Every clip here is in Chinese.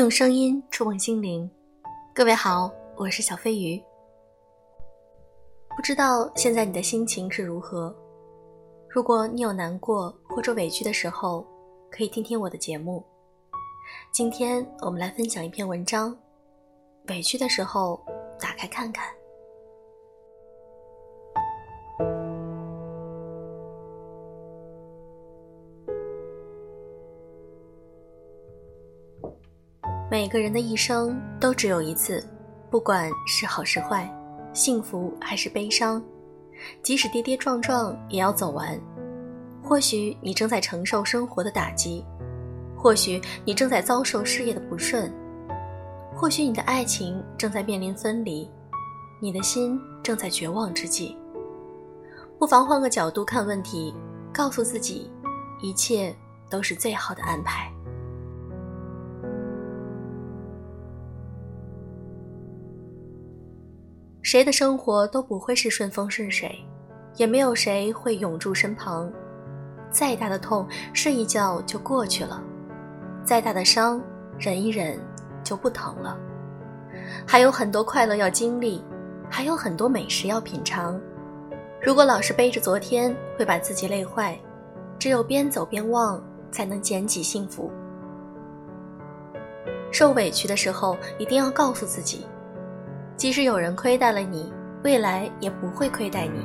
用声音触碰心灵，各位好，我是小飞鱼。不知道现在你的心情是如何？如果你有难过或者委屈的时候，可以听听我的节目。今天我们来分享一篇文章，委屈的时候打开看看。每个人的一生都只有一次，不管是好是坏，幸福还是悲伤，即使跌跌撞撞也要走完。或许你正在承受生活的打击，或许你正在遭受事业的不顺，或许你的爱情正在面临分离，你的心正在绝望之际。不妨换个角度看问题，告诉自己，一切都是最好的安排。谁的生活都不会是顺风顺水，也没有谁会永驻身旁。再大的痛，睡一觉就过去了；再大的伤，忍一忍就不疼了。还有很多快乐要经历，还有很多美食要品尝。如果老是背着昨天，会把自己累坏。只有边走边忘，才能捡起幸福。受委屈的时候，一定要告诉自己。即使有人亏待了你，未来也不会亏待你，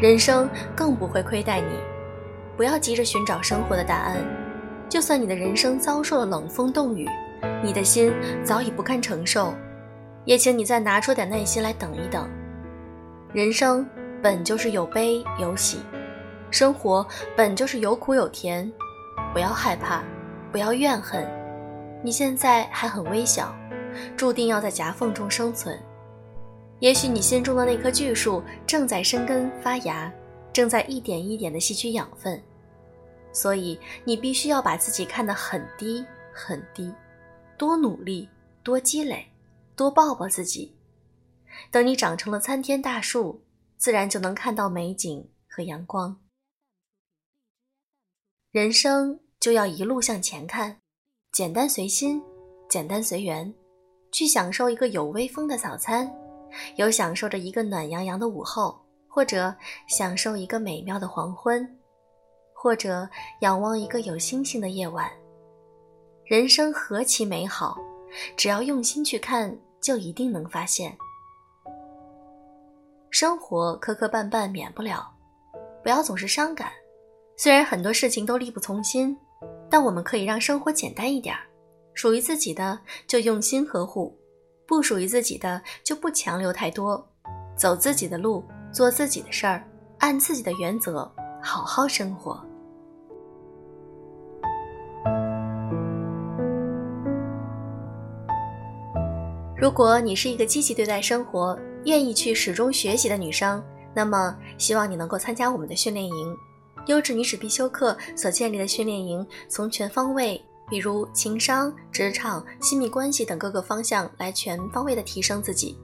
人生更不会亏待你。不要急着寻找生活的答案，就算你的人生遭受了冷风冻雨，你的心早已不堪承受，也请你再拿出点耐心来等一等。人生本就是有悲有喜，生活本就是有苦有甜，不要害怕，不要怨恨，你现在还很微小。注定要在夹缝中生存。也许你心中的那棵巨树正在生根发芽，正在一点一点地吸取养分，所以你必须要把自己看得很低很低，多努力，多积累，多抱抱自己。等你长成了参天大树，自然就能看到美景和阳光。人生就要一路向前看，简单随心，简单随缘。去享受一个有微风的早餐，有享受着一个暖洋洋的午后，或者享受一个美妙的黄昏，或者仰望一个有星星的夜晚。人生何其美好，只要用心去看，就一定能发现。生活磕磕绊绊免不了，不要总是伤感。虽然很多事情都力不从心，但我们可以让生活简单一点儿。属于自己的就用心呵护，不属于自己的就不强留太多，走自己的路，做自己的事儿，按自己的原则好好生活。如果你是一个积极对待生活、愿意去始终学习的女生，那么希望你能够参加我们的训练营，优质女史必修课所建立的训练营，从全方位。比如情商、职场、亲密关系等各个方向来全方位的提升自己。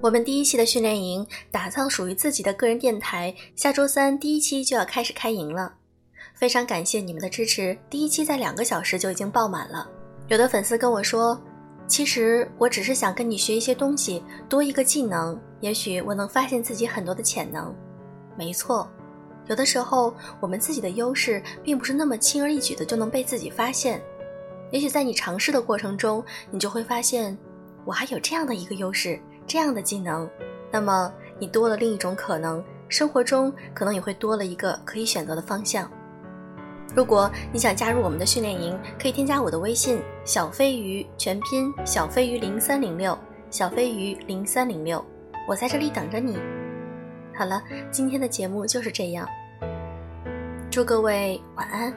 我们第一期的训练营，打造属于自己的个人电台，下周三第一期就要开始开营了。非常感谢你们的支持，第一期在两个小时就已经爆满了。有的粉丝跟我说，其实我只是想跟你学一些东西，多一个技能，也许我能发现自己很多的潜能。没错。有的时候，我们自己的优势并不是那么轻而易举的就能被自己发现。也许在你尝试的过程中，你就会发现，我还有这样的一个优势，这样的技能。那么，你多了另一种可能，生活中可能也会多了一个可以选择的方向。如果你想加入我们的训练营，可以添加我的微信“小飞鱼”全拼“小飞鱼零三零六”，小飞鱼零三零六，我在这里等着你。好了，今天的节目就是这样。祝各位晚安。